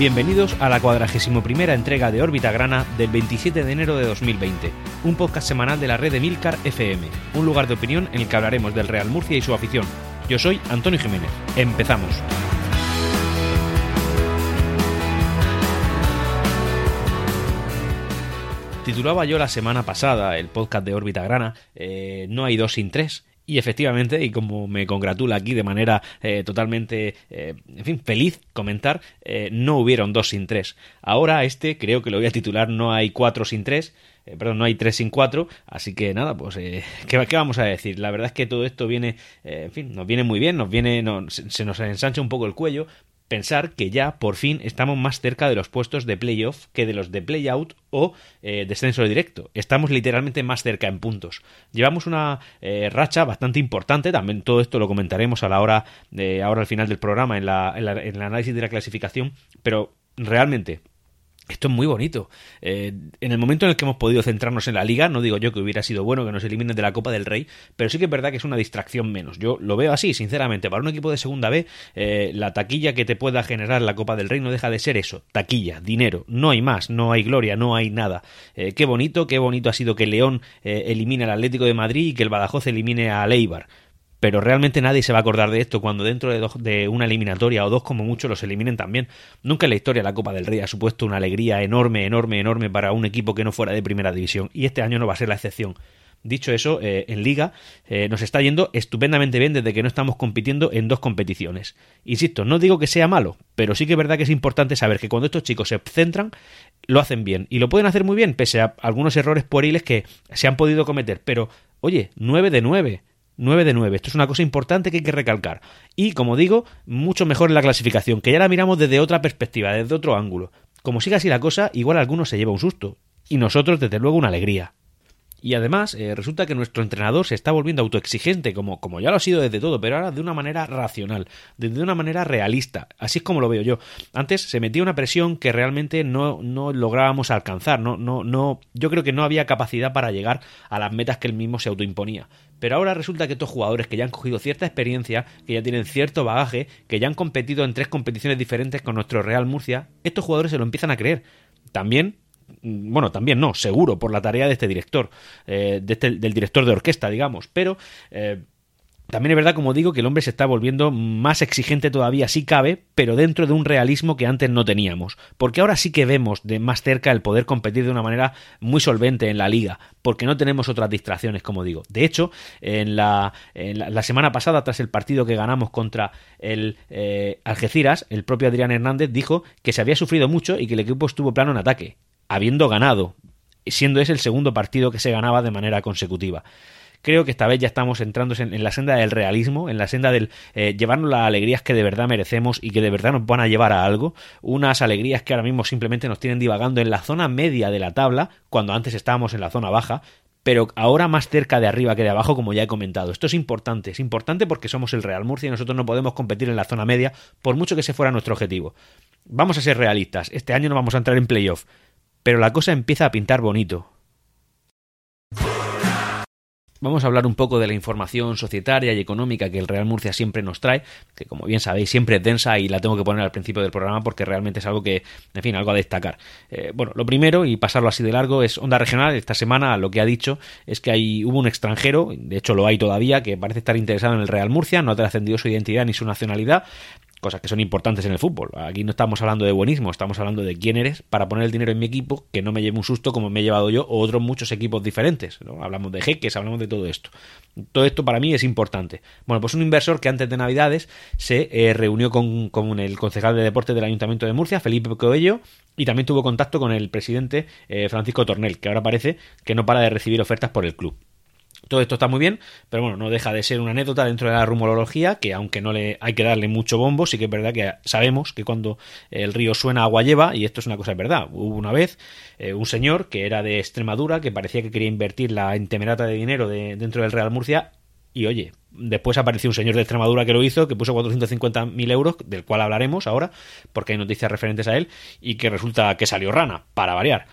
Bienvenidos a la cuadragésimo primera entrega de Órbita Grana del 27 de enero de 2020, un podcast semanal de la red de Milcar FM, un lugar de opinión en el que hablaremos del Real Murcia y su afición. Yo soy Antonio Jiménez. Empezamos. Titulaba yo la semana pasada el podcast de Órbita Grana, eh, No hay dos sin tres, y efectivamente, y como me congratula aquí de manera eh, totalmente, eh, en fin, feliz comentar, eh, no hubieron dos sin tres. Ahora este creo que lo voy a titular No hay cuatro sin tres. perdón, no hay tres sin cuatro, así que nada, pues, ¿qué, ¿qué, vamos a decir? La verdad es que todo esto viene, en fin, nos viene muy bien, nos viene, se nos ensancha un poco el cuello, pensar que ya por fin estamos más cerca de los puestos de playoff que de los de playout o eh, descenso directo. Estamos literalmente más cerca en puntos. Llevamos una eh, racha bastante importante, también todo esto lo comentaremos a la hora de ahora al final del programa en el análisis de la clasificación, pero realmente esto es muy bonito. Eh, en el momento en el que hemos podido centrarnos en la liga, no digo yo que hubiera sido bueno que nos eliminen de la Copa del Rey, pero sí que es verdad que es una distracción menos. Yo lo veo así, sinceramente. Para un equipo de segunda B, eh, la taquilla que te pueda generar la Copa del Rey no deja de ser eso, taquilla, dinero. No hay más, no hay gloria, no hay nada. Eh, qué bonito, qué bonito ha sido que León elimine al Atlético de Madrid y que el Badajoz elimine a Leibar pero realmente nadie se va a acordar de esto cuando dentro de, de, una eliminatoria o dos como mucho los eliminen también. Nunca en la historia la Copa del Rey ha supuesto una alegría enorme, enorme, enorme para un equipo que no fuera de primera división y este año no va a ser la excepción. Dicho eso, eh, en liga eh, nos está yendo estupendamente bien desde que no estamos compitiendo en dos competiciones. Insisto, no digo que sea malo, pero sí que es verdad que es importante saber que cuando estos chicos se centran, lo hacen bien. Y lo pueden hacer muy bien, pese a algunos errores pueriles que se han podido cometer. Pero, oye, 9 de 9 9 de 9. Esto es una cosa importante que hay que recalcar. Y, como digo, mucho mejor en la clasificación, que ya la miramos desde otra perspectiva, desde otro ángulo. Como siga así la cosa, igual alguno se lleva un susto. Y nosotros, desde luego, una alegría. Y además, eh, resulta que nuestro entrenador se está volviendo autoexigente, como, como ya lo ha sido desde todo, pero ahora de una manera racional, de una manera realista. Así es como lo veo yo. Antes se metía una presión que realmente no, no lográbamos alcanzar. No, no, no, yo creo que no había capacidad para llegar a las metas que él mismo se autoimponía. Pero ahora resulta que estos jugadores que ya han cogido cierta experiencia, que ya tienen cierto bagaje, que ya han competido en tres competiciones diferentes con nuestro Real Murcia, estos jugadores se lo empiezan a creer. También bueno, también no, seguro, por la tarea de este director, eh, de este, del director de orquesta, digamos, pero eh, también es verdad, como digo, que el hombre se está volviendo más exigente todavía, si cabe, pero dentro de un realismo que antes no teníamos. Porque ahora sí que vemos de más cerca el poder competir de una manera muy solvente en la liga, porque no tenemos otras distracciones, como digo. De hecho, en la, la, semana pasada, tras el partido que ganamos contra el eh, Algeciras, el propio Adrián Hernández dijo que se había sufrido mucho y que el equipo estuvo plano en ataque habiendo ganado, siendo ese el segundo partido que se ganaba de manera consecutiva. Creo que esta vez ya estamos entrando en, la senda del realismo, en la senda del eh, llevarnos las alegrías que de verdad merecemos y que de verdad nos van a llevar a algo. Unas alegrías que ahora mismo simplemente nos tienen divagando en la zona media de la tabla, cuando antes estábamos en la zona baja, pero ahora más cerca de arriba que de abajo, como ya he comentado. Esto es importante, es importante porque somos el Real Murcia y nosotros no podemos competir en la zona media, por mucho que ese fuera nuestro objetivo. Vamos a ser realistas, este año no vamos a entrar en playoff, pero la cosa empieza a pintar bonito. Vamos a hablar un poco de la información societaria y económica que el Real Murcia siempre nos trae, que como bien sabéis siempre es densa y la tengo que poner al principio del programa porque realmente es algo que, en fin, algo a destacar. Eh, bueno, lo primero, y pasarlo así de largo, es Onda Regional. Esta semana lo que ha dicho es que hay, hubo un extranjero, de hecho lo hay todavía, que parece estar interesado en el Real Murcia, no ha trascendido su identidad ni su nacionalidad, cosas que son importantes en el fútbol. Aquí no estamos hablando de buenismo, estamos hablando de quién eres para poner el dinero en mi equipo, que no me lleve un susto como me he llevado yo o otros muchos equipos diferentes. Hablamos de jeques, hablamos de todo esto. Todo esto para mí es importante. Bueno, pues un inversor que antes de Navidades se eh, reunió con, el concejal de deportes del Ayuntamiento de Murcia, Felipe Coello, y también tuvo contacto con el presidente eh, Francisco Tornel, que ahora parece que no para de recibir ofertas por el club. Todo esto está muy bien, pero bueno, no deja de ser una anécdota dentro de la rumorología, que aunque no le hay que darle mucho bombo, sí que es verdad que sabemos que cuando el río suena agua lleva, y esto es una cosa de verdad. Hubo una vez eh, un señor que era de Extremadura, que parecía que quería invertir la intemerata de dinero de, dentro del Real Murcia, y oye, después apareció un señor de Extremadura que lo hizo, que puso 450.000 euros, del cual hablaremos ahora, porque hay noticias referentes a él, y que resulta que salió rana, para variar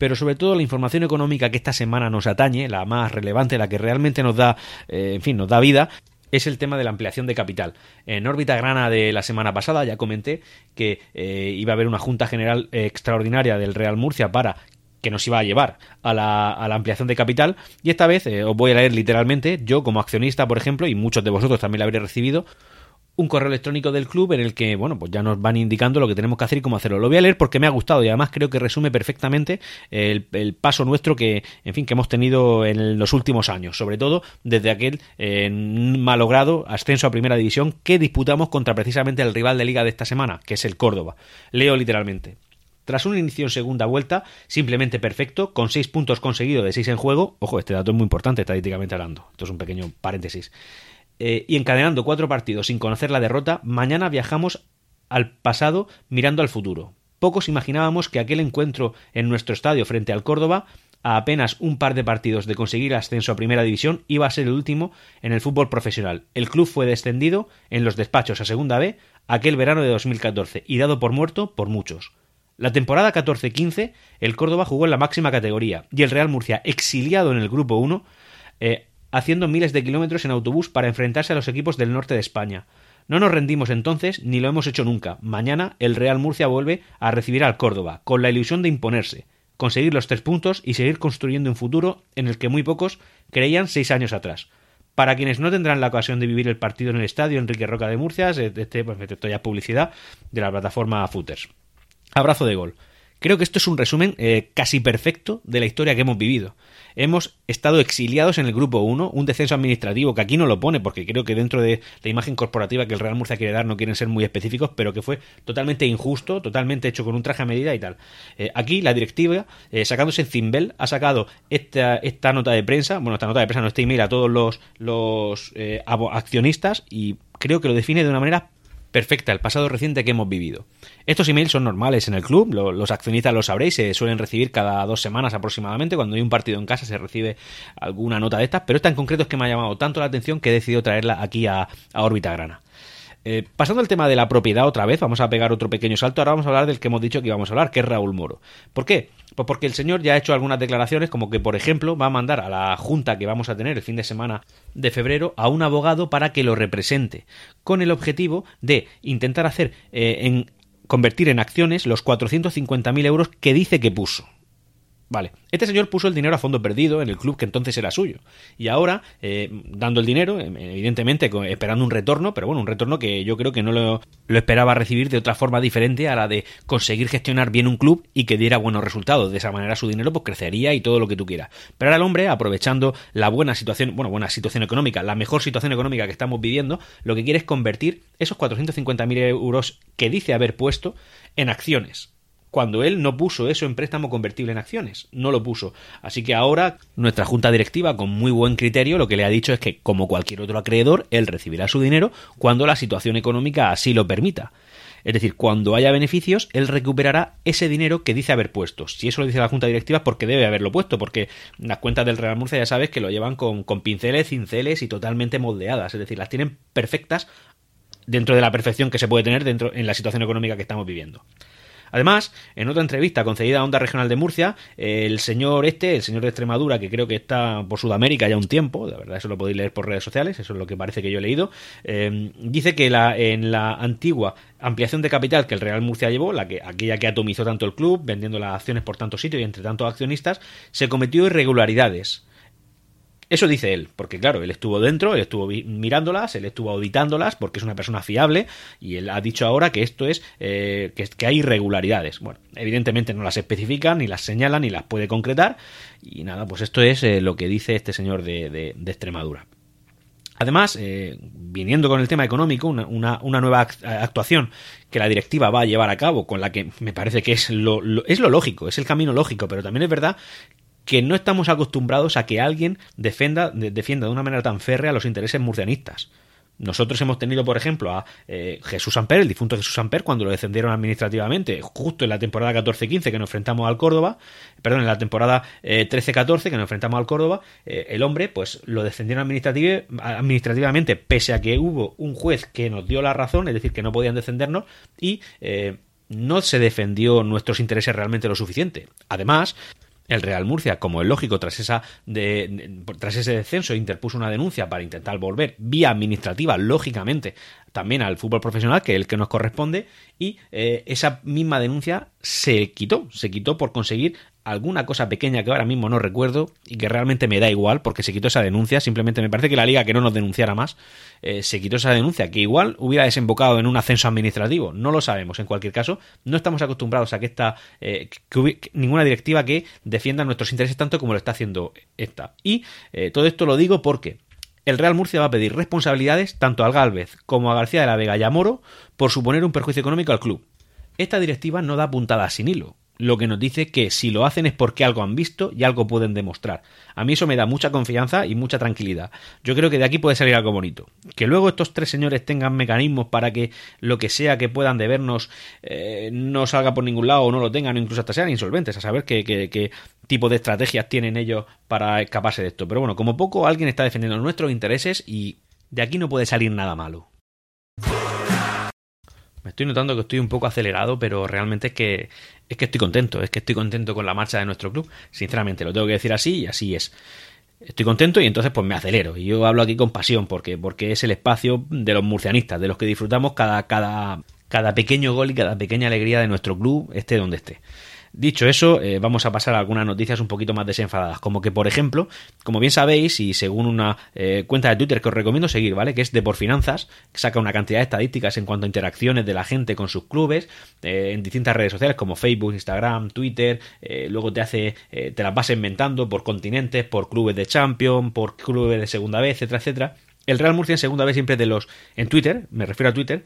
pero sobre todo la información económica que esta semana nos atañe, la más relevante, la que realmente nos da, eh, en fin, nos da vida, es el tema de la ampliación de capital. En órbita grana de la semana pasada ya comenté que eh, iba a haber una Junta General extraordinaria del Real Murcia para que nos iba a llevar a la, ampliación de capital y esta vez eh, os voy a leer literalmente, yo como accionista por ejemplo y muchos de vosotros también lo habréis recibido, un correo electrónico del club en el que, bueno, pues ya nos van indicando lo que tenemos que hacer y cómo hacerlo. Lo voy a leer porque me ha gustado y además creo que resume perfectamente el, paso nuestro que, en fin, que hemos tenido en los últimos años, sobre todo desde aquel eh, malogrado ascenso a primera división que disputamos contra precisamente el rival de liga de esta semana, que es el Córdoba. Leo literalmente. Tras un inicio en segunda vuelta, simplemente perfecto, con seis puntos conseguidos de seis en juego, ojo, este dato es muy importante estadísticamente hablando, esto es un pequeño paréntesis, eh, y encadenando cuatro partidos sin conocer la derrota, mañana viajamos al pasado mirando al futuro. Pocos imaginábamos que aquel encuentro en nuestro estadio frente al Córdoba, a apenas un par de partidos de conseguir ascenso a Primera División, iba a ser el último en el fútbol profesional. El club fue descendido en los despachos a Segunda B aquel verano de 2014 y dado por muerto por muchos. La temporada 14-15, el Córdoba jugó en la máxima categoría y el Real Murcia, exiliado en el Grupo 1, eh, haciendo miles de kilómetros en autobús para enfrentarse a los equipos del norte de España. No nos rendimos entonces ni lo hemos hecho nunca. Mañana el Real Murcia vuelve a recibir al Córdoba, con la ilusión de imponerse, conseguir los tres puntos y seguir construyendo un futuro en el que muy pocos creían seis años atrás. Para quienes no tendrán la ocasión de vivir el partido en el estadio Enrique Roca de Murcia, este, pues, esto ya publicidad de la plataforma Footers. Abrazo de gol. Creo que esto es un resumen eh, casi perfecto de la historia que hemos vivido. Hemos estado exiliados en el grupo 1, un descenso administrativo que aquí no lo pone, porque creo que dentro de la imagen corporativa que el Real Murcia quiere dar no quieren ser muy específicos, pero que fue totalmente injusto, totalmente hecho con un traje a medida y tal. Eh, aquí la directiva, eh, sacándose Zimbel, ha sacado esta, nota de prensa, bueno, esta nota de prensa no este email a todos los, los accionistas y creo que lo define de una manera perfecta el pasado reciente que hemos vivido. Estos emails son normales en el club, los accionistas lo sabréis, se suelen recibir cada dos semanas aproximadamente, cuando hay un partido en casa se recibe alguna nota de estas, pero esta en concreto es que me ha llamado tanto la atención que he decidido traerla aquí a, a órbita grana. Eh, pasando al tema de la propiedad otra vez, vamos a pegar otro pequeño salto. Ahora vamos a hablar del que hemos dicho que íbamos a hablar, que es Raúl Moro. ¿Por qué? Pues porque el señor ya ha hecho algunas declaraciones, como que, por ejemplo, va a mandar a la junta que vamos a tener el fin de semana de febrero a un abogado para que lo represente, con el objetivo de intentar hacer eh, en convertir en acciones los 450.000 euros que dice que puso. Vale, este señor puso el dinero a fondo perdido en el club que entonces era suyo. Y ahora, eh, dando el dinero, em, evidentemente esperando un retorno, pero bueno, un retorno que yo creo que no lo, lo, esperaba recibir de otra forma diferente a la de conseguir gestionar bien un club y que diera buenos resultados. De esa manera su dinero pues crecería y todo lo que tú quieras. Pero ahora el hombre, aprovechando la buena situación, bueno, buena situación económica, la mejor situación económica que estamos viviendo, lo que quiere es convertir esos 450.000 euros que dice haber puesto en acciones cuando él no puso eso en préstamo convertible en acciones, no lo puso. Así que ahora nuestra junta directiva, con muy buen criterio, lo que le ha dicho es que, como cualquier otro acreedor, él recibirá su dinero cuando la situación económica así lo permita. Es decir, cuando haya beneficios, él recuperará ese dinero que dice haber puesto. Si eso lo dice la Junta Directiva es porque debe haberlo puesto, porque las cuentas del Real Murcia ya sabes que lo llevan con, con pinceles, cinceles y totalmente moldeadas. Es decir, las tienen perfectas dentro de la perfección que se puede tener dentro en la situación económica que estamos viviendo. Además, en otra entrevista concedida a Onda Regional de Murcia, el señor este, el señor de Extremadura, que creo que está por Sudamérica ya un tiempo, de verdad eso lo podéis leer por redes sociales, eso es lo que parece que yo he leído, eh, dice que la, en la antigua ampliación de capital que el Real Murcia llevó, la que, aquella que atomizó tanto el club, vendiendo las acciones por tantos sitios y entre tantos accionistas, se cometió irregularidades. Eso dice él, porque claro, él estuvo dentro, él estuvo mirándolas, él estuvo auditándolas, porque es una persona fiable, y él ha dicho ahora que esto es, eh, que, hay irregularidades. Bueno, evidentemente no las especifica, ni las señala, ni las puede concretar, y nada, pues esto es eh, lo que dice este señor de, Extremadura. Además, eh, viniendo con el tema económico, una, una, nueva actuación que la directiva va a llevar a cabo, con la que me parece que es lo, es lo lógico, es el camino lógico, pero también es verdad que no estamos acostumbrados a que alguien defienda, defienda de una manera tan férrea los intereses murcianistas. Nosotros hemos tenido, por ejemplo, a eh, Jesús Amper, el difunto Jesús Amper, cuando lo descendieron administrativamente, justo en la temporada 14-15 que nos enfrentamos al Córdoba, perdón, en la temporada 13-14 eh, que nos enfrentamos al Córdoba, eh, el hombre, pues lo descendieron administrativamente, pese a que hubo un juez que nos dio la razón, es decir, que no podían descendernos, y no se defendió nuestros intereses realmente lo suficiente. Además, el Real Murcia, como es lógico, tras, esa de, tras ese descenso, interpuso una denuncia para intentar volver vía administrativa, lógicamente, también al fútbol profesional, que es el que nos corresponde, y eh, esa misma denuncia se quitó, se quitó por conseguir alguna cosa pequeña que ahora mismo no recuerdo y que realmente me da igual porque se quitó esa denuncia, simplemente me parece que la liga que no nos denunciara más, eh, se quitó esa denuncia, que igual hubiera desembocado en un ascenso administrativo, no lo sabemos, en cualquier caso, no estamos acostumbrados a que esta, eh, ninguna directiva que defienda nuestros intereses tanto como lo está haciendo esta. Y todo esto lo digo porque el Real Murcia va a pedir responsabilidades tanto al Galvez como a García de la Vega y a Moro por suponer un perjuicio económico al club. Esta directiva no da puntada sin hilo lo que nos dice que si lo hacen es porque algo han visto y algo pueden demostrar. A mí eso me da mucha confianza y mucha tranquilidad. Yo creo que de aquí puede salir algo bonito. Que luego estos tres señores tengan mecanismos para que lo que sea que puedan debernos eh, no salga por ningún lado o no lo tengan o incluso hasta sean insolventes, a saber qué, qué tipo de estrategias tienen ellos para escaparse de esto. Pero bueno, como poco alguien está defendiendo nuestros intereses y de aquí no puede salir nada malo. Me estoy notando que estoy un poco acelerado, pero realmente es que es que estoy contento, es que estoy contento con la marcha de nuestro club. Sinceramente, lo tengo que decir así y así es. Estoy contento y entonces pues me acelero. Y yo hablo aquí con pasión porque, porque es el espacio de los murcianistas, de los que disfrutamos cada, cada, cada pequeño gol y cada pequeña alegría de nuestro club, esté donde esté. Dicho eso, eh, vamos a pasar a algunas noticias un poquito más desenfadadas, como que, por ejemplo, como bien sabéis, y según una eh, cuenta de Twitter que os recomiendo seguir, ¿vale? Que es de por finanzas, saca una cantidad de estadísticas en cuanto a interacciones de la gente con sus clubes eh, en distintas redes sociales como Facebook, Instagram, Twitter, luego te hace, te las vas inventando por continentes, por clubes de Champions, por clubes de segunda vez, etcétera, etcétera. El Real Murcia en segunda vez siempre de los, en Twitter, me refiero a Twitter,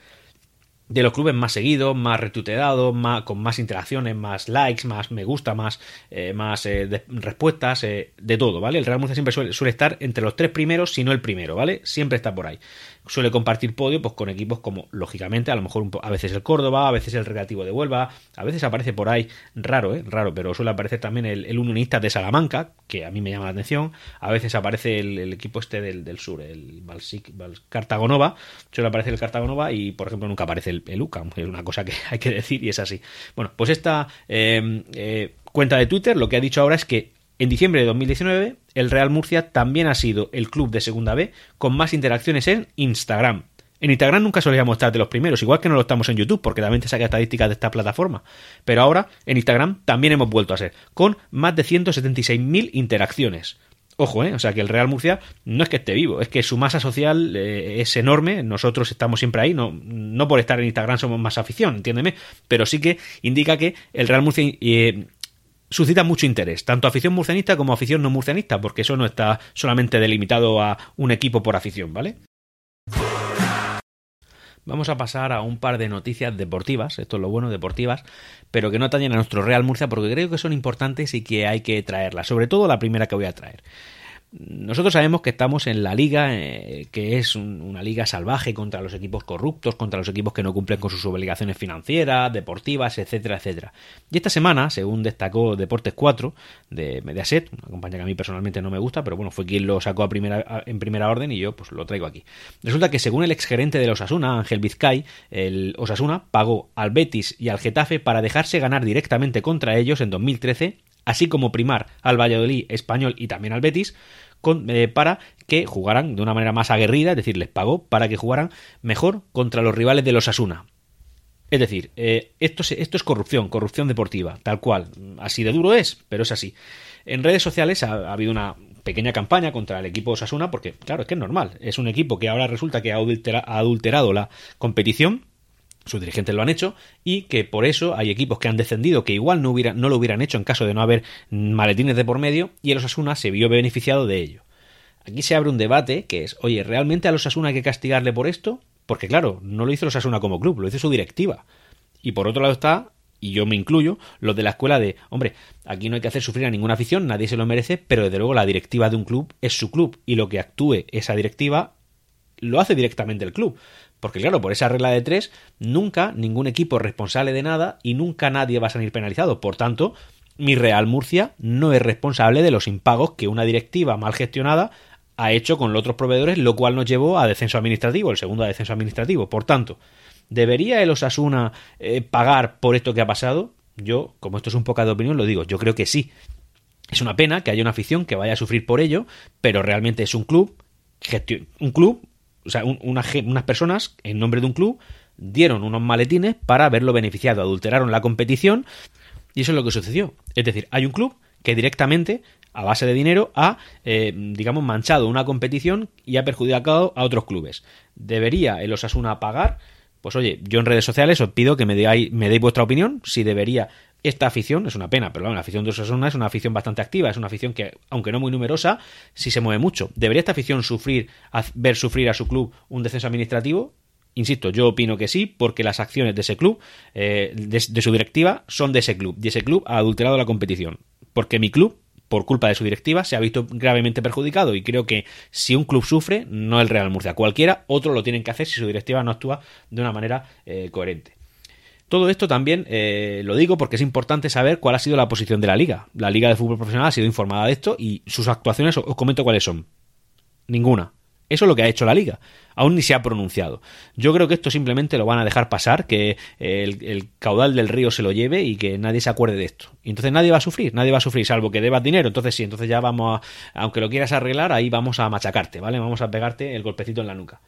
de los clubes más seguidos, más retuiteados, más, con más interacciones, más likes, más me gusta, más, eh, más eh, respuestas, eh, de todo, ¿vale? El Real Murcia siempre suele, suele, estar entre los tres primeros, si no el primero, ¿vale? Siempre está por ahí suele compartir podio pues con equipos como, lógicamente, a lo mejor a veces el Córdoba, a veces el Recreativo de Huelva, a veces aparece por ahí, raro, ¿eh? Raro, pero suele aparecer también el, Unionista de Salamanca, que a mí me llama la atención, a veces aparece el, equipo este del, sur, el Balsic, Cartagonova, suele aparecer el Cartagonova y, por ejemplo, nunca aparece el, el es una cosa que hay que decir y es así. Bueno, pues esta eh, eh, cuenta de Twitter lo que ha dicho ahora es que en diciembre de 2019, el Real Murcia también ha sido el club de Segunda B con más interacciones en Instagram. En Instagram nunca solíamos estar de los primeros, igual que no lo estamos en YouTube, porque también te saca estadísticas de esta plataforma. Pero ahora, en Instagram también hemos vuelto a ser, con más de 176.000 interacciones. Ojo, ¿eh? O sea que el Real Murcia no es que esté vivo, es que su masa social eh, es enorme, nosotros estamos siempre ahí, no, por estar en Instagram somos más afición, entiéndeme, pero sí que indica que el Real Murcia eh, suscita mucho interés, tanto afición murcianista como afición no murcianista, porque eso no está solamente delimitado a un equipo por afición, ¿vale? Vamos a pasar a un par de noticias deportivas, esto es lo bueno, deportivas, pero que no atañen a nuestro Real Murcia porque creo que son importantes y que hay que traerlas, sobre todo la primera que voy a traer. Nosotros sabemos que estamos en la liga, eh, que es una liga salvaje contra los equipos corruptos, contra los equipos que no cumplen con sus obligaciones financieras, deportivas, etcétera, etcétera. Y esta semana, según destacó Deportes 4 de Mediaset, una compañía que a mí personalmente no me gusta, pero bueno, fue quien lo sacó a primera, en primera orden y yo pues lo traigo aquí. Resulta que según el exgerente del Osasuna, Ángel Vizcay, el Osasuna pagó al Betis y al Getafe para dejarse ganar directamente contra ellos en 2013 así como primar al Valladolid español y también al Betis, eh, para que jugaran de una manera más aguerrida, es decir, les pagó para que jugaran mejor contra los rivales de los Asuna. Es decir, eh, esto, esto, es corrupción, corrupción deportiva, tal cual. Así de duro es, pero es así. En redes sociales ha, habido una pequeña campaña contra el equipo Osasuna, porque, claro, es que es normal. Es un equipo que ahora resulta que ha adulterado la competición sus dirigentes lo han hecho y que por eso hay equipos que han descendido que igual no, no lo hubieran hecho en caso de no haber maletines de por medio y el Osasuna se vio beneficiado de ello. Aquí se abre un debate que es, oye, ¿realmente a los Osasuna hay que castigarle por esto? Porque claro, no lo hizo los Osasuna como club, lo hizo su directiva. Y por otro lado está, y yo me incluyo, los de la escuela de, hombre, aquí no hay que hacer sufrir a ninguna afición, nadie se lo merece, pero desde luego la directiva de un club es su club y lo que actúe esa directiva lo hace directamente el club. Porque claro, por esa regla de tres, nunca ningún equipo es responsable de nada y nunca nadie va a salir penalizado. Por tanto, mi Real Murcia no es responsable de los impagos que una directiva mal gestionada ha hecho con los otros proveedores, lo cual nos llevó a descenso administrativo, el segundo a descenso administrativo. Por tanto, ¿debería el Osasuna eh, pagar por esto que ha pasado? Yo, como esto es un poco de opinión, lo digo, yo creo que sí. Es una pena que haya una afición que vaya a sufrir por ello, pero realmente es un club, un club, o sea, unas personas en nombre de un club dieron unos maletines para haberlo beneficiado, adulteraron la competición y eso es lo que sucedió. Es decir, hay un club que directamente, a base de dinero, ha, eh, digamos, manchado una competición y ha perjudicado a otros clubes. ¿Debería el Osasuna pagar? Pues oye, yo en redes sociales os pido que me, deis, me deis vuestra opinión, si debería esta afición, es una pena, pero la afición de Osasuna es una afición bastante activa, es una afición que, aunque no muy numerosa, sí se mueve mucho. ¿Debería esta afición sufrir, ver sufrir a su club un descenso administrativo? Insisto, yo opino que sí, porque las acciones de ese club, eh, de, su directiva, son de ese club. Y ese club ha adulterado la competición. Porque mi club, por culpa de su directiva, se ha visto gravemente perjudicado. Y creo que si un club sufre, no el Real Murcia, cualquiera, otro lo tienen que hacer si su directiva no actúa de una manera eh, coherente. Todo esto también eh, lo digo porque es importante saber cuál ha sido la posición de la liga. La liga de fútbol profesional ha sido informada de esto y sus actuaciones os comento cuáles son. Ninguna. Eso es lo que ha hecho la liga. Aún ni se ha pronunciado. Yo creo que esto simplemente lo van a dejar pasar, que el, caudal del río se lo lleve y que nadie se acuerde de esto. Y entonces nadie va a sufrir, nadie va a sufrir, salvo que debas dinero. Entonces sí, entonces ya vamos a, aunque lo quieras arreglar, ahí vamos a machacarte, ¿vale? Vamos a pegarte el golpecito en la nuca.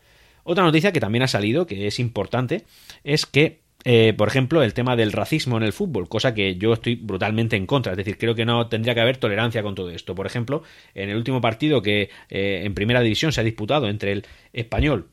Otra noticia que también ha salido, que es importante, es que eh, por ejemplo, el tema del racismo en el fútbol, cosa que yo estoy brutalmente en contra. Es decir, creo que no tendría que haber tolerancia con todo esto. Por ejemplo, en el último partido que eh, en primera división se ha disputado entre el español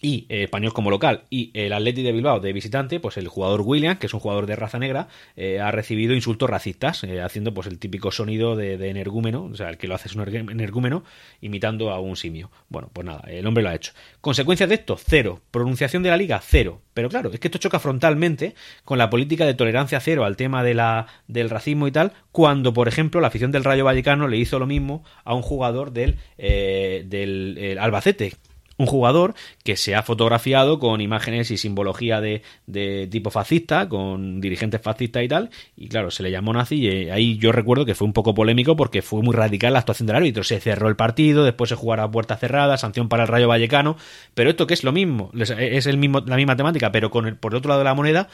y eh, español como local y el Atleti de Bilbao de visitante, pues el jugador William, que es un jugador de raza negra, eh, ha recibido insultos racistas, eh, haciendo pues el típico sonido de, energúmeno, o sea, el que lo hace es un energúmeno, imitando a un simio. Bueno, pues nada, el hombre lo ha hecho. Consecuencias de esto, cero. Pronunciación de la liga, cero. Pero claro, es que esto choca frontalmente con la política de tolerancia cero al tema de la, del racismo y tal, cuando, por ejemplo, la afición del Rayo Vallecano le hizo lo mismo a un jugador del, del Albacete, un jugador que se ha fotografiado con imágenes y simbología de, de, tipo fascista, con dirigentes fascistas y tal, y claro, se le llamó nazi y eh, ahí yo recuerdo que fue un poco polémico porque fue muy radical la actuación del árbitro, se cerró el partido, después se jugará a puerta cerrada, sanción para el Rayo Vallecano, pero esto que es lo mismo, es el mismo, la misma temática, pero con el, por el otro lado de la moneda,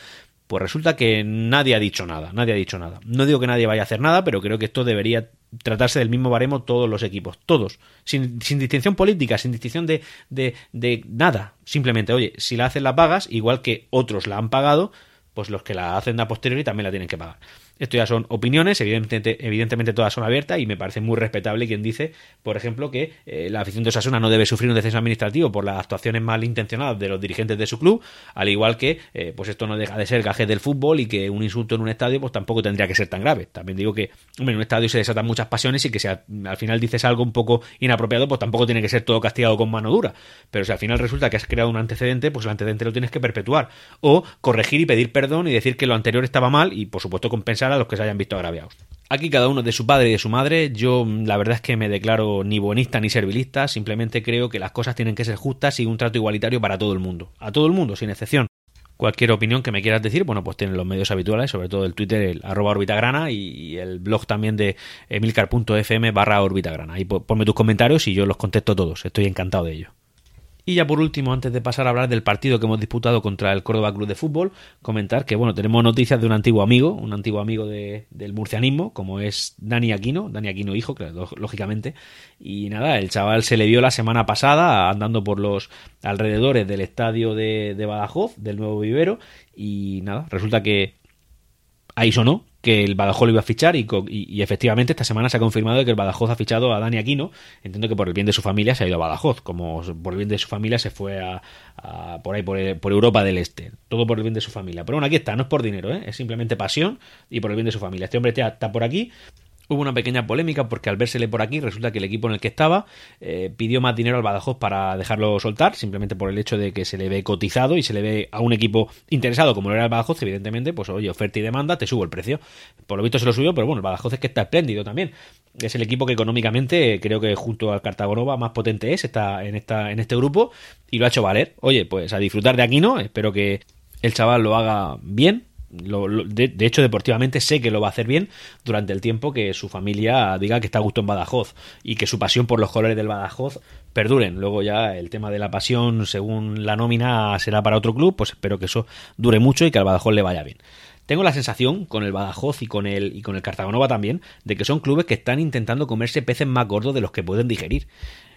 pues resulta que nadie ha dicho nada, nadie ha dicho nada. No digo que nadie vaya a hacer nada, pero creo que esto debería tratarse del mismo baremo todos los equipos, todos, sin, distinción política, sin distinción de, de, de nada. Simplemente, oye, si la hacen la pagas, igual que otros la han pagado, pues los que la hacen a posteriori también la tienen que pagar. Esto ya son opiniones, evidentemente, todas son abiertas y me parece muy respetable quien dice, por ejemplo, que eh, la afición de Osasuna no debe sufrir un descenso administrativo por las actuaciones malintencionadas de los dirigentes de su club, al igual que eh, pues esto no deja de ser gaje del fútbol y que un insulto en un estadio pues tampoco tendría que ser tan grave. También digo que hombre, en un estadio se desatan muchas pasiones y que si al final dices algo un poco inapropiado, pues tampoco tiene que ser todo castigado con mano dura. Pero si al final resulta que has creado un antecedente, pues el antecedente lo tienes que perpetuar. O corregir y pedir perdón y decir que lo anterior estaba mal y por supuesto compensar a los que se hayan visto agraviados. Aquí cada uno de su padre y de su madre, yo la verdad es que me declaro ni buenista ni servilista, simplemente creo que las cosas tienen que ser justas y un trato igualitario para todo el mundo, a todo el mundo, sin excepción. Cualquier opinión que me quieras decir, bueno, pues tienen los medios habituales, sobre todo el Twitter, el arroba orbitagrana y el blog también de emilcar.fm barra orbitagrana. Ahí ponme tus comentarios y yo los contesto todos, estoy encantado de ello. Y ya por último, antes de pasar a hablar del partido que hemos disputado contra el Córdoba Club de Fútbol, comentar que bueno, tenemos noticias de un antiguo amigo, un antiguo amigo del murcianismo, como es Dani Aquino, Dani Aquino hijo, lógicamente. Y nada, el chaval se le vio la semana pasada andando por los alrededores del estadio de, de Badajoz, del nuevo vivero, y nada, resulta que ahí sonó que el Badajoz lo iba a fichar y, y, efectivamente esta semana se ha confirmado que el Badajoz ha fichado a Dani Aquino. Entiendo que por el bien de su familia se ha ido a Badajoz, como por el bien de su familia se fue a, por ahí, por, Europa del Este. Todo por el bien de su familia. Pero bueno, aquí está, no es por dinero, ¿eh? es simplemente pasión y por el bien de su familia. Este hombre está por aquí Hubo una pequeña polémica porque al vérsele por aquí resulta que el equipo en el que estaba eh, pidió más dinero al Badajoz para dejarlo soltar, simplemente por el hecho de que se le ve cotizado y se le ve a un equipo interesado como lo era el Badajoz, evidentemente, pues oye, oferta y demanda, te subo el precio. Por lo visto se lo subió, pero bueno, el Badajoz es que está espléndido también. Es el equipo que económicamente creo que junto al Cartagonova más potente es está en, esta, en este grupo y lo ha hecho valer. Oye, pues a disfrutar de aquí no, espero que el chaval lo haga bien, de, hecho, deportivamente sé que lo va a hacer bien durante el tiempo que su familia diga que está a gusto en Badajoz y que su pasión por los colores del Badajoz perduren. Luego ya el tema de la pasión, según la nómina, será para otro club, pues espero que eso dure mucho y que al Badajoz le vaya bien. tengo la sensación, con el Badajoz y con el, y con el Cartagonova también, de que son clubes que están intentando comerse peces más gordos de los que pueden digerir.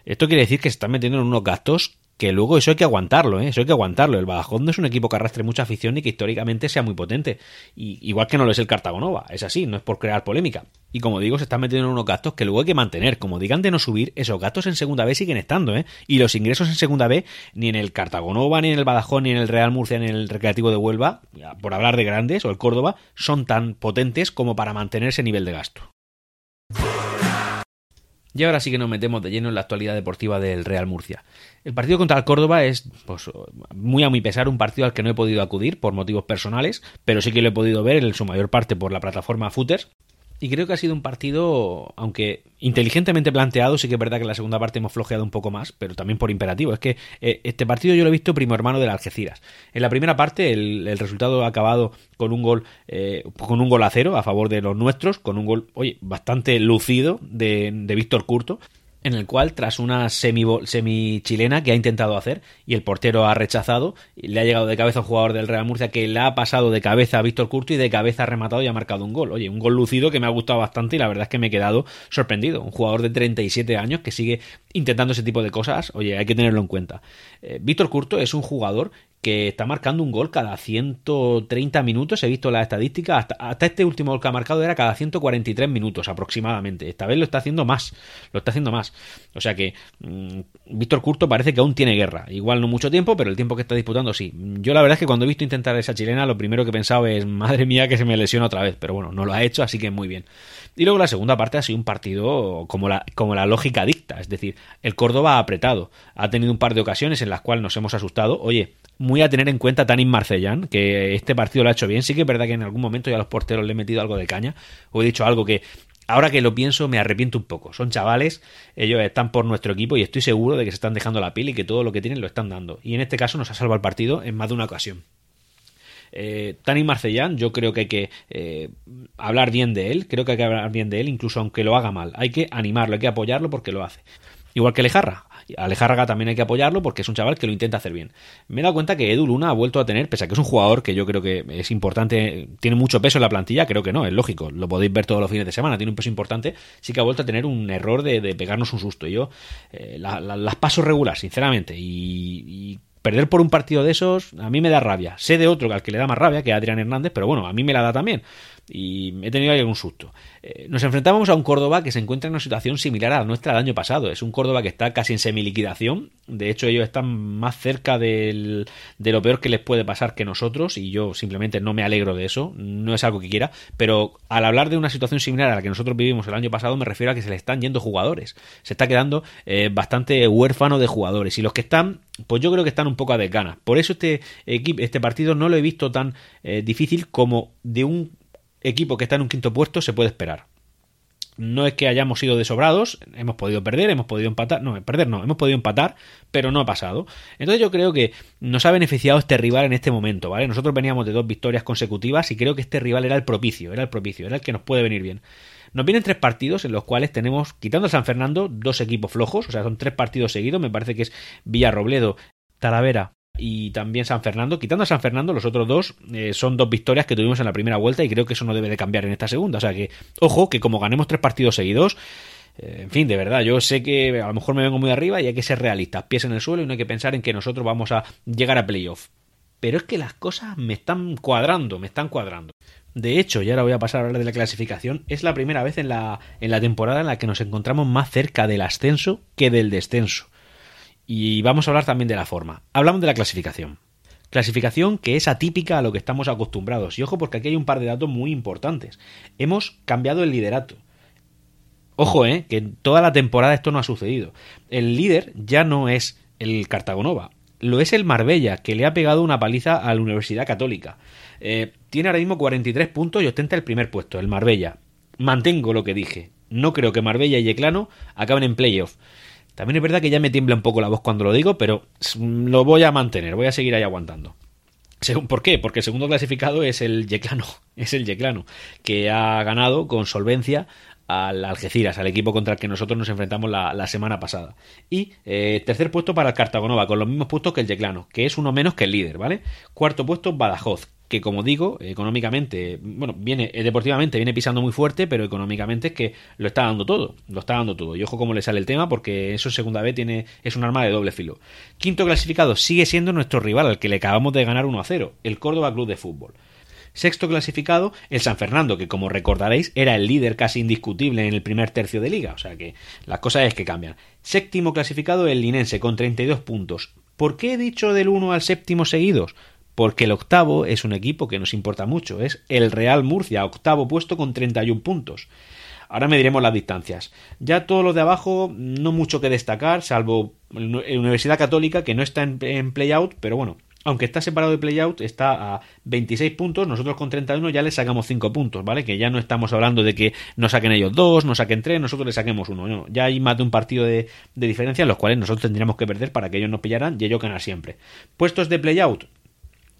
Esto quiere decir que se están metiendo en unos gastos que luego eso hay que aguantarlo, ¿eh? eso hay que aguantarlo. El Badajoz no es un equipo que arrastre mucha afición ni que históricamente sea muy potente. Y, igual que no lo es el Cartagonova, es así, no es por crear polémica. Y como digo, se están metiendo en unos gastos que luego hay que mantener. Como digan de no subir, esos gastos en segunda B siguen estando, ¿eh? Y los ingresos en segunda B, ni en el Cartagonova, ni en el Badajoz, ni en el Real Murcia, ni en el Recreativo de Huelva, por hablar de grandes, o el Córdoba, son tan potentes como para mantener ese nivel de gasto. Y ahora sí que nos metemos de lleno en la actualidad deportiva del Real Murcia. El partido contra el Córdoba es, pues, muy a mi pesar, un partido al que no he podido acudir por motivos personales, pero sí que lo he podido ver en su mayor parte por la plataforma Footers. Y creo que ha sido un partido, aunque inteligentemente planteado, sí que es verdad que en la segunda parte hemos flojeado un poco más, pero también por imperativo. Es que eh, este partido yo lo he visto primo hermano del Algeciras. En la primera parte el, resultado ha acabado con un gol eh, con un gol a cero a favor de los nuestros, con un gol, oye, bastante lucido de, de Víctor Curto en el cual tras una semi, chilena que ha intentado hacer y el portero ha rechazado, le ha llegado de cabeza a un jugador del Real Murcia que le ha pasado de cabeza a Víctor Curto y de cabeza ha rematado y ha marcado un gol. Oye, un gol lucido que me ha gustado bastante y la verdad es que me he quedado sorprendido. Un jugador de 37 años que sigue intentando ese tipo de cosas, oye, hay que tenerlo en cuenta. Eh, Víctor Curto es un jugador que está marcando un gol cada 130 minutos. He visto la estadística. Hasta, este último gol que ha marcado era cada 143 minutos aproximadamente. Esta vez lo está haciendo más. Lo está haciendo más. O sea que mm, Víctor Curto parece que aún tiene guerra. Igual no mucho tiempo, pero el tiempo que está disputando sí. Yo la verdad es que cuando he visto intentar esa chilena, lo primero que he pensado es, madre mía, que se me lesiona otra vez. Pero bueno, no lo ha hecho, así que muy bien. Y luego la segunda parte ha sido un partido como la, como la lógica dicta. Es decir, el Córdoba ha apretado. Ha tenido un par de ocasiones en las cuales nos hemos asustado. Oye, muy a tener en cuenta Tanin Marcellán, que este partido lo ha hecho bien. Sí que es verdad que en algún momento ya a los porteros le he metido algo de caña, o he dicho algo que ahora que lo pienso me arrepiento un poco. Son chavales, ellos están por nuestro equipo y estoy seguro de que se están dejando la piel y que todo lo que tienen lo están dando. Y en este caso nos ha salvado el partido en más de una ocasión. Eh, Tani Marcellán, yo creo que hay que eh, hablar bien de él, creo que hay que hablar bien de él, incluso aunque lo haga mal. Hay que animarlo, hay que apoyarlo porque lo hace. Igual que Lejarra. Alejárraga también hay que apoyarlo porque es un chaval que lo intenta hacer bien. Me he dado cuenta que Edu Luna ha vuelto a tener, pese a que es un jugador que yo creo que es importante, tiene mucho peso en la plantilla, creo que no, es lógico, lo podéis ver todos los fines de semana, tiene un peso importante, sí que ha vuelto a tener un error de, pegarnos un susto. Y yo eh, las paso regular, sinceramente, y, perder por un partido de esos a mí me da rabia. Sé de otro al que le da más rabia, que Adrián Hernández, pero bueno, a mí me la da también y he tenido ahí algún susto. Eh, nos enfrentábamos a un Córdoba que se encuentra en una situación similar a la nuestra del año pasado. Es un Córdoba que está casi en semiliquidación. De hecho, ellos están más cerca de lo peor que les puede pasar que nosotros y yo simplemente no me alegro de eso. No es algo que quiera. Pero al hablar de una situación similar a la que nosotros vivimos el año pasado me refiero a que se le están yendo jugadores. Se está quedando eh, bastante huérfano de jugadores. Y los que están, pues yo creo que están un poco a desganas. Por eso este, equipo, este partido no lo he visto tan eh, difícil como de un equipo que está en un quinto puesto se puede esperar. No es que hayamos sido desobrados, hemos podido perder, hemos podido empatar, no, perder no, hemos podido empatar, pero no ha pasado. Entonces yo creo que nos ha beneficiado este rival en este momento, ¿vale? Nosotros veníamos de dos victorias consecutivas y creo que este rival era el propicio, era el propicio, era el que nos puede venir bien. Nos vienen tres partidos en los cuales tenemos, quitando a San Fernando, dos equipos flojos, o sea, son tres partidos seguidos, me parece que es Villarrobledo, Talavera y también San Fernando. Quitando a San Fernando, los otros dos eh, son dos victorias que tuvimos en la primera vuelta y creo que eso no debe de cambiar en esta segunda. O sea que, ojo, que como ganemos tres partidos seguidos, eh, en fin, de verdad, yo sé que a lo mejor me vengo muy arriba y hay que ser realistas, pies en el suelo y no hay que pensar en que nosotros vamos a llegar a playoff. Pero es que las cosas me están cuadrando, me están cuadrando. De hecho, y ahora voy a pasar a hablar de la clasificación, es la primera vez en la, en la temporada en la que nos encontramos más cerca del ascenso que del descenso. Y vamos a hablar también de la forma. Hablamos de la clasificación. Clasificación que es atípica a lo que estamos acostumbrados. Y ojo porque aquí hay un par de datos muy importantes. Hemos cambiado el liderato. Ojo, eh, que en toda la temporada esto no ha sucedido. El líder ya no es el Cartagonova, lo es el Marbella, que le ha pegado una paliza a la Universidad Católica. Eh, tiene ahora mismo 43 puntos y ostenta el primer puesto, el Marbella. Mantengo lo que dije. No creo que Marbella y Yeclano acaben en playoff. También es verdad que ya me tiembla un poco la voz cuando lo digo, pero lo voy a mantener, voy a seguir ahí aguantando. ¿Por qué? Porque el segundo clasificado es el Yeclano, es el Yeclano, que ha ganado con solvencia al Algeciras, al equipo contra el que nosotros nos enfrentamos la, semana pasada. Y eh, tercer puesto para el Cartagonova, con los mismos puntos que el Yeclano, que es uno menos que el líder, ¿vale? Cuarto puesto Badajoz, que como digo, económicamente, bueno, viene eh, deportivamente viene pisando muy fuerte, pero económicamente es que lo está dando todo, lo está dando todo. Y ojo cómo le sale el tema porque eso segunda vez tiene es un arma de doble filo. Quinto clasificado sigue siendo nuestro rival al que le acabamos de ganar 1 a 0, el Córdoba Club de Fútbol. Sexto clasificado, el San Fernando, que como recordaréis era el líder casi indiscutible en el primer tercio de liga, o sea que las cosas es que cambian. Séptimo clasificado, el Linense, con 32 puntos. ¿Por qué he dicho del 1 al séptimo seguidos? Porque el octavo es un equipo que nos importa mucho, es el Real Murcia, octavo puesto con 31 puntos. Ahora me diremos las distancias. Ya todos los de abajo, no mucho que destacar, salvo Universidad Católica, que no está en, en play-out, pero bueno, aunque está separado de playout, está a 26 puntos, nosotros con 31 ya le sacamos 5 puntos, ¿vale? Que ya no estamos hablando de que nos saquen ellos 2, nos saquen 3, nosotros le saquemos 1. ya hay más de un partido de, diferencia en los cuales nosotros tendríamos que perder para que ellos nos pillaran y ellos ganar siempre. Puestos de playout,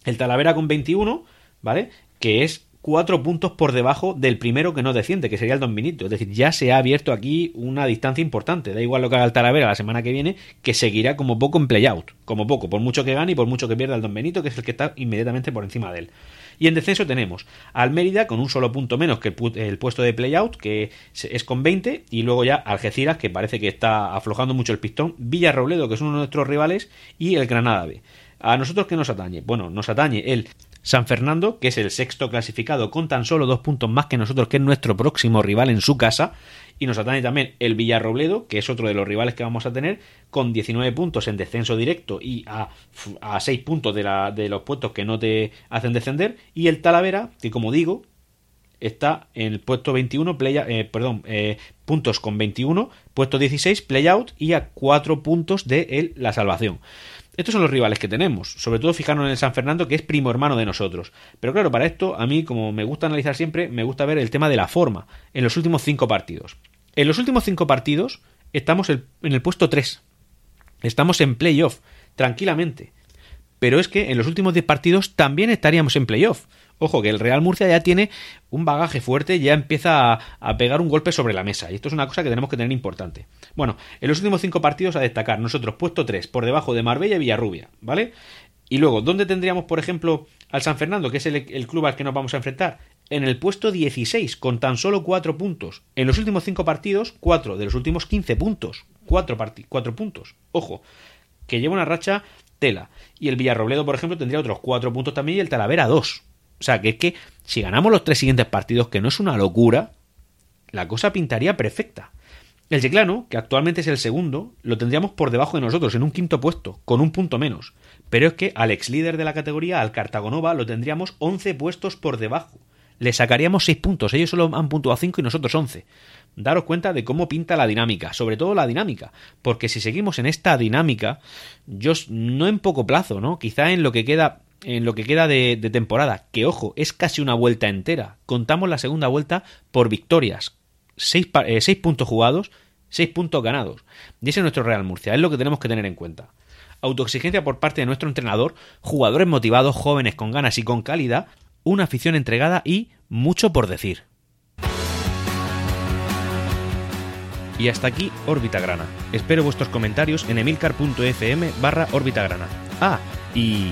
el Talavera con 21, ¿vale? Que es cuatro puntos por debajo del primero que no desciende, que sería el Don Benito. Es decir, ya se ha abierto aquí una distancia importante. Da igual lo que haga el Talavera la semana que viene, que seguirá como poco en playout. Como poco, por mucho que gane y por mucho que pierda el Don Benito, que es el que está inmediatamente por encima de él. Y en descenso tenemos al Mérida con un solo punto menos que el, puesto de playout, que es con 20, y luego ya Algeciras, que parece que está aflojando mucho el pistón, Villarrobledo, que es uno de nuestros rivales, y el Granada B. ¿A nosotros qué nos atañe? Bueno, nos atañe el San Fernando, que es el sexto clasificado con tan solo dos puntos más que nosotros, que es nuestro próximo rival en su casa. Y nos atañe también el Villarrobledo, que es otro de los rivales que vamos a tener, con 19 puntos en descenso directo y a, a 6 puntos de, la, de los puestos que no te hacen descender. Y el Talavera, que como digo, está en el puesto 21, play, eh, perdón, eh, puntos con 21, puesto 16, playout y a 4 puntos de la salvación. Estos son los rivales que tenemos, sobre todo fijarnos en el San Fernando, que es primo hermano de nosotros. Pero claro, para esto, a mí, como me gusta analizar siempre, me gusta ver el tema de la forma en los últimos cinco partidos. En los últimos cinco partidos estamos en el puesto 3. Estamos en playoff, tranquilamente. Pero es que en los últimos 10 partidos también estaríamos en playoff. Ojo, que el Real Murcia ya tiene un bagaje fuerte, ya empieza a, pegar un golpe sobre la mesa. Y esto es una cosa que tenemos que tener importante. Bueno, en los últimos cinco partidos a destacar, nosotros puesto 3 por debajo de Marbella y Villarrubia, ¿vale? Y luego, ¿dónde tendríamos, por ejemplo, al San Fernando, que es el, club al que nos vamos a enfrentar? En el puesto 16, con tan solo 4 puntos. En los últimos 5 partidos, 4 de los últimos 15 puntos. 4, 4 puntos. Ojo, que lleva una racha tela. Y el Villarrobledo, por ejemplo, tendría otros 4 puntos también y el Talavera 2. O sea, que es que si ganamos los tres siguientes partidos, que no es una locura, la cosa pintaría perfecta. El Yeclano, que actualmente es el segundo, lo tendríamos por debajo de nosotros, en un quinto puesto, con un punto menos. Pero es que al ex líder de la categoría, al Cartagonova, lo tendríamos 11 puestos por debajo. Le sacaríamos 6 puntos, ellos solo han puntuado 5 y nosotros 11. Daros cuenta de cómo pinta la dinámica, sobre todo la dinámica, porque si seguimos en esta dinámica, yo no en poco plazo, ¿no? Quizá en lo que queda en lo que queda de, temporada, que ojo, es casi una vuelta entera. Contamos la segunda vuelta por victorias. Seis, eh, seis puntos jugados, seis puntos ganados. Y ese es nuestro Real Murcia, es lo que tenemos que tener en cuenta. Autoexigencia por parte de nuestro entrenador, jugadores motivados, jóvenes con ganas y con calidad, una afición entregada y mucho por decir. Y hasta aquí Órbita Grana. Espero vuestros comentarios en emilcar.fm barra Órbita Grana. Ah, y